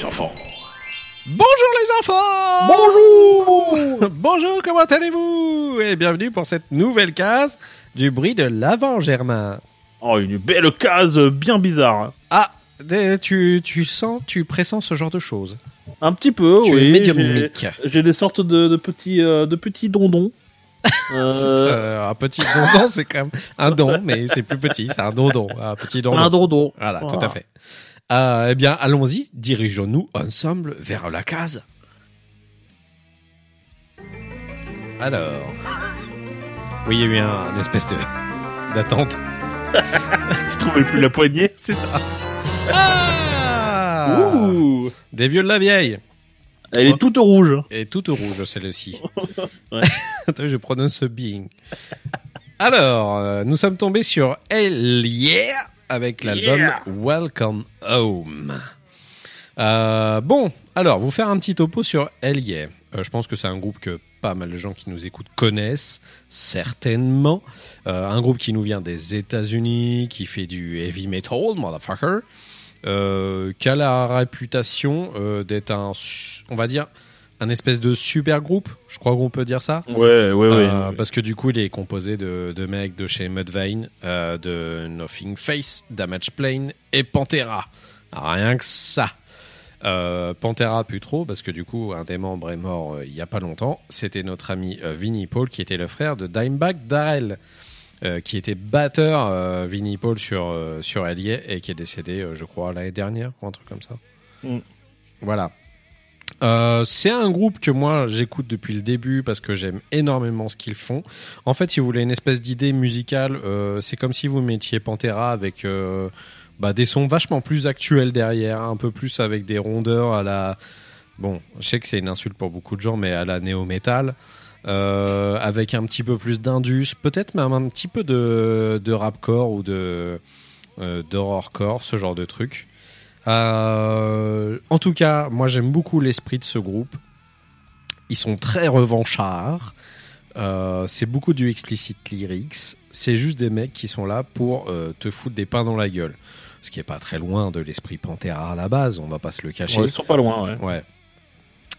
Les enfants. Bonjour les enfants Bonjour Bonjour, comment allez-vous? Et bienvenue pour cette nouvelle case du bruit de l'avant, Germain. Oh, une belle case bien bizarre. Ah, tu, tu sens, tu pressens ce genre de choses? Un petit peu, Tu oui. médiumnique. J'ai des sortes de, de petits, euh, de petits dondons. Euh, euh, un petit dondon, c'est quand même un don, mais c'est plus petit, c'est un dondon, un petit c'est dondon. un dondon. Voilà, tout à fait. Euh, eh bien, allons-y, dirigeons-nous ensemble vers la case. Alors, oui, il y a eu un, un espèce de d'attente. Je trouvais plus la poignée. C'est ça. Ah Ouh Des vieux de la vieille. Elle est toute rouge. Et toute rouge, celle-ci. Ouais. Attends, je prononce ce being. Alors, euh, nous sommes tombés sur Yeah avec l'album Yeah. Welcome Home. Euh, bon, alors, vous faire un petit topo sur Yeah. Euh, je pense que c'est un groupe que pas mal de gens qui nous écoutent connaissent, certainement. Euh, un groupe qui nous vient des États-Unis, qui fait du heavy metal, motherfucker. Qui a la réputation d'être un, on va dire, un espèce de super groupe. Je crois qu'on peut dire ça. Ouais, ouais, ouais. Euh, parce que du coup, il est composé de, de mecs de chez Mudvayne, euh, de Nothing Face, Damage Plane et Pantera. Rien que ça. Euh, Pantera plus trop parce que du coup un des membres est mort il y a pas longtemps. C'était notre ami Vinnie Paul qui était le frère de Dimebag Darrell, qui était batteur Vinnie Paul sur sur Allier et qui est décédé, je crois l'année dernière ou un truc comme ça. Mm. Voilà. Euh, c'est un groupe que moi j'écoute depuis le début parce que j'aime énormément ce qu'ils font. En fait, si vous voulez une espèce d'idée musicale, euh, c'est comme si vous mettiez Pantera avec euh, bah, des sons vachement plus actuels derrière, un peu plus avec des rondeurs à la. Bon, je sais que c'est une insulte pour beaucoup de gens, mais à la néo-metal. Avec un petit peu plus d'indus, peut-être même un petit peu de, rapcore ou de d'horrorcore, ce genre de truc. Euh, en tout cas, moi j'aime beaucoup l'esprit de ce groupe. Ils sont très revanchards. Euh, c'est beaucoup du explicit lyrics. C'est juste des mecs qui sont là pour euh, te foutre des pains dans la gueule. Ce qui est pas très loin de l'esprit Pantera à la base, on va pas se le cacher. Ouais, ils sont pas loin, ouais. Ouais.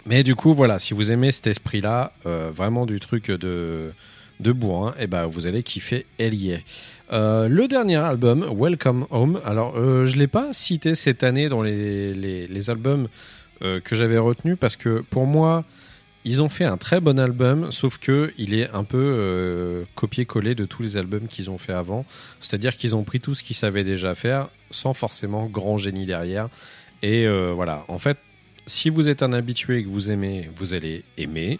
Mais du coup, voilà, si vous aimez cet esprit-là, vraiment du truc de, de bourrin, et ben vous allez kiffer Elie. Euh, le dernier album, Welcome Home, alors euh, je l'ai pas cité cette année dans les, les, albums euh, que j'avais retenus parce que pour moi, ils ont fait un très bon album, sauf que il est un peu copié-collé de tous les albums qu'ils ont fait avant. C'est-à-dire qu'ils ont pris tout ce qu'ils savaient déjà faire, sans forcément grand génie derrière. Et voilà, en fait, si vous êtes un habitué et que vous aimez, vous allez aimer.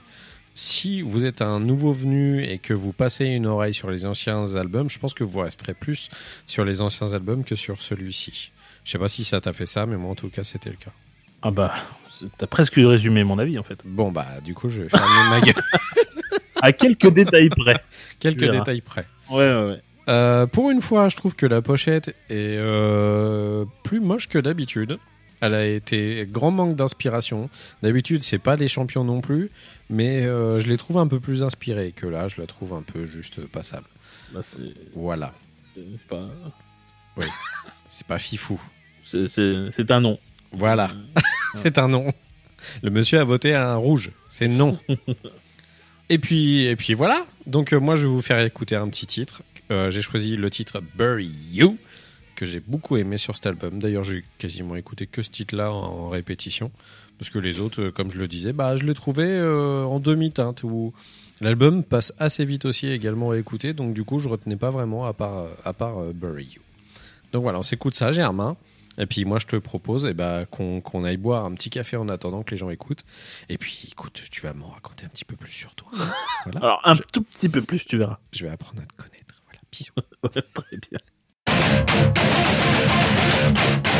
Si vous êtes un nouveau venu et que vous passez une oreille sur les anciens albums, je pense que vous resterez plus sur les anciens albums que sur celui-ci. Je sais pas si ça t'a fait ça, mais moi en tout cas c'était le cas. Ah bah, t'as presque résumé mon avis en fait. Bon bah du coup je vais fermer ma gueule. À quelques détails près. Quelques détails près. Ouais, ouais, ouais. Euh, pour une fois, je trouve que la pochette est euh, plus moche que d'habitude. Elle a été grand manque d'inspiration. D'habitude, c'est pas des champions non plus, mais euh, je les trouve un peu plus inspirés que là. Je la trouve un peu juste passable. Bah, Voilà, c'est pas. c'est pas fifou. C'est- un nom. Voilà, c'est un non. Le monsieur a voté un rouge, c'est non. et puis, et puis voilà. Donc euh, moi, je vais vous faire écouter un petit titre. Euh, j'ai choisi le titre Bury You que j'ai beaucoup aimé sur cet album. D'ailleurs, j'ai quasiment écouté que ce titre-là en, répétition parce que les autres, euh, comme je le disais, bah je l'ai trouvé euh, en demi-teinte où l'album passe assez vite aussi également à écouter. Donc du coup, je retenais pas vraiment à part euh, à part euh, Bury You. Donc voilà, on s'écoute ça, Germain. Et puis moi, je te propose eh ben, qu'on qu'on aille boire un petit café en attendant que les gens écoutent. Et puis, écoute, tu vas m'en raconter un petit peu plus sur toi. Voilà. Alors, un je, tout petit peu plus, tu verras. je vais apprendre à te connaître. Voilà, bisous. Très bien. Música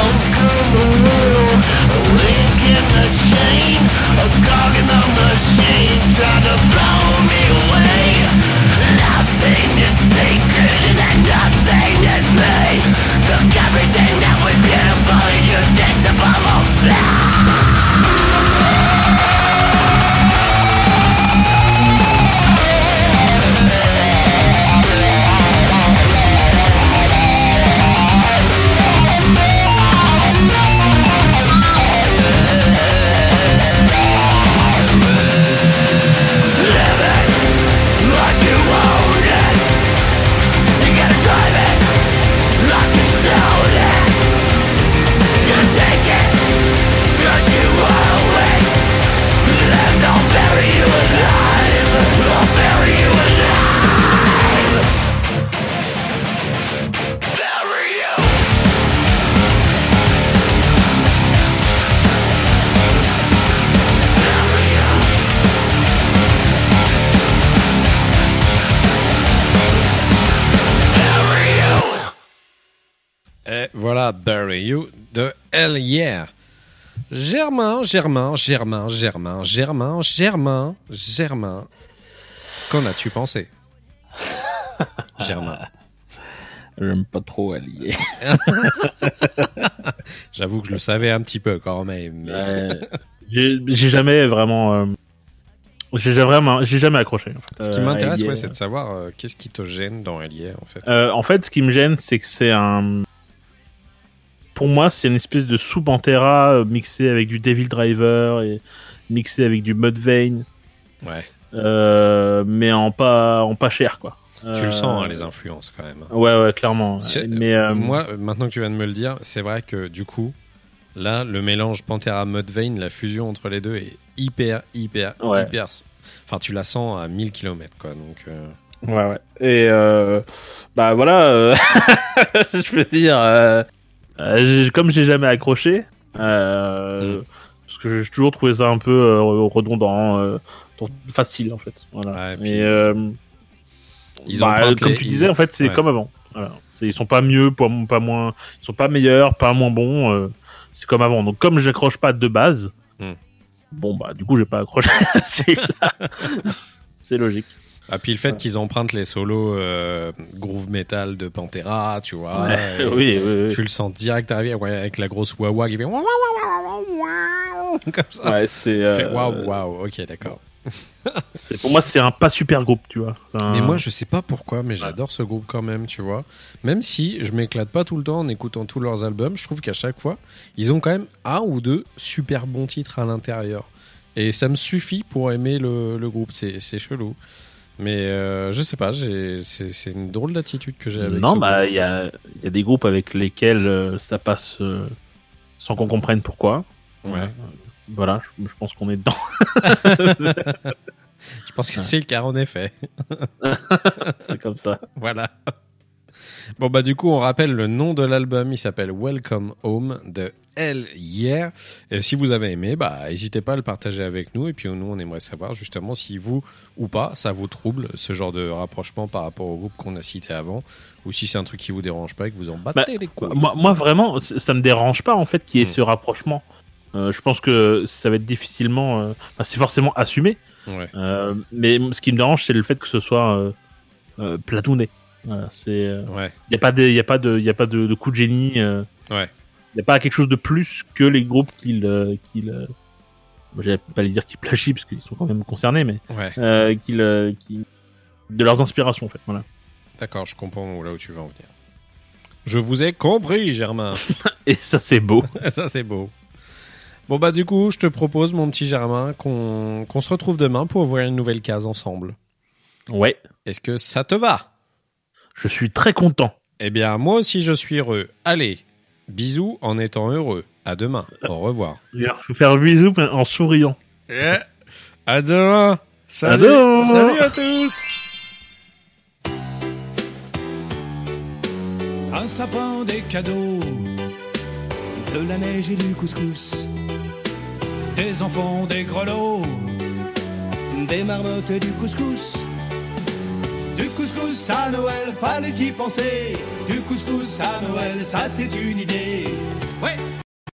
Welcome voilà, Bury You de Hell Yeah. Germain, Germain, Germain, Germain, Germain, Germain, Germain. Qu'en as-tu pensé? Germain. J'aime pas trop allier. J'avoue que je le savais un petit peu quand même. mais- j'ai j'ai jamais vraiment. euh, j'ai jamais, jamais accroché. en fait, Ce qui euh, m'intéresse, Allier. ouais, c'est de savoir euh, qu'est-ce qui te gêne dans Yeah, en fait? Euh, en fait, ce qui me gêne, c'est que c'est un. Pour moi, c'est une espèce de sous Pantera euh, mixé avec du Devil Driver et mixé avec du Mudvayne, Ouais. euh, mais en pas en pas cher quoi. Tu le sens, Euh, hein, les influences, quand même. Ouais, ouais, clairement. Mais euh, Moi, euh, maintenant que tu viens de me le dire, c'est vrai que du coup, là, le mélange Pantera Mudvayne, la fusion entre les deux est hyper, hyper, Ouais. hyper. Enfin, tu la sens à 1000 km, quoi. Donc, euh, Ouais, ouais. Et euh, bah voilà, euh, je veux dire, euh, euh, comme j'ai jamais accroché, euh, Mm. parce que j'ai toujours trouvé ça un peu euh, redondant, euh, facile en fait. Voilà. Ouais, et puis, Et euh, ils ont bah, comme tu ils- disais, en fait, c'est ouais. comme avant. Voilà. Ils sont pas mieux, pas, pas moins, ils sont pas meilleurs, pas moins bons. euh, c'est comme avant. Donc comme j'accroche pas de base, Mm. bon bah du coup j'ai pas accroché c'est logique. Ah, puis le fait qu'ils empruntent les solos euh, groove metal de Pantera, tu vois. Ouais, et oui, oui, oui. Tu le sens direct arriver ouais, avec la grosse wah qui fait wah, wah, wah, wah, wah, wah, comme ça. Ouais, c'est. Euh, waouh, waouh, ok, d'accord. Pour moi, c'est un pas super groupe, tu vois. Un- Mais moi, je sais pas pourquoi, mais j'adore ce groupe quand même, tu vois. Même si je m'éclate pas tout le temps en écoutant tous leurs albums, je trouve qu'à chaque fois, ils ont quand même un ou deux super bons titres à l'intérieur. Et ça me suffit pour aimer le, le groupe, c'est chelou. Mais euh, je sais pas, c'est une drôle d'attitude que j'ai avec Non, bah, il y a, il y a des groupes avec lesquels euh, ça passe euh, sans qu'on comprenne pourquoi. Ouais. Voilà, je, je pense qu'on est dedans. Je pense que c'est le cas en effet. c'est comme ça. Voilà. Bon bah du coup on rappelle le nom de l'album, il s'appelle Welcome Home de Hell Yeah. Et si vous avez aimé, bah n'hésitez pas à le partager avec nous et puis nous on aimerait savoir justement si vous ou pas ça vous trouble ce genre de rapprochement par rapport au groupe qu'on a cité avant ou si c'est un truc qui vous dérange pas et que vous en battez Bah, les couilles. Moi, moi, vraiment, ça me dérange pas en fait qu'il y ait Mm. ce rapprochement. Euh, je pense que ça va être difficilement. euh, enfin, c'est forcément assumé. Ouais. Euh, mais ce qui me dérange, c'est le fait que ce soit platooné. Voilà, c'est. euh, Ouais. Il n'y a pas de, y a pas de, y a pas de, de coup de génie. euh, Ouais. Il n'y a pas quelque chose de plus que les groupes qu'ils, euh, moi, j'allais pas les dire qu'ils plagient parce qu'ils sont quand même concernés, mais Ouais. euh, qu'ils, de leurs inspirations en fait. Voilà. D'accord, je comprends là où tu veux en venir. Je vous ai compris, Germain. Et ça c'est beau. Ça, c'est beau. Bon, bah, du coup, je te propose, mon petit Germain, qu'on qu'on se retrouve demain pour ouvrir une nouvelle case ensemble. Ouais. Est-ce que ça te va? Je suis très content. Eh bien, moi aussi, je suis heureux. Allez, bisous en étant heureux. À demain. Au revoir. Je vais faire un bisou en souriant. Eh, à demain. Salut. demain. Salut à tous. Un sapin, des cadeaux, de la neige et du couscous, des enfants, des grelots, des marmottes et du couscous. Couscous à Noël, fallait y penser. Du couscous à Noël, ça c'est une idée. Ouais,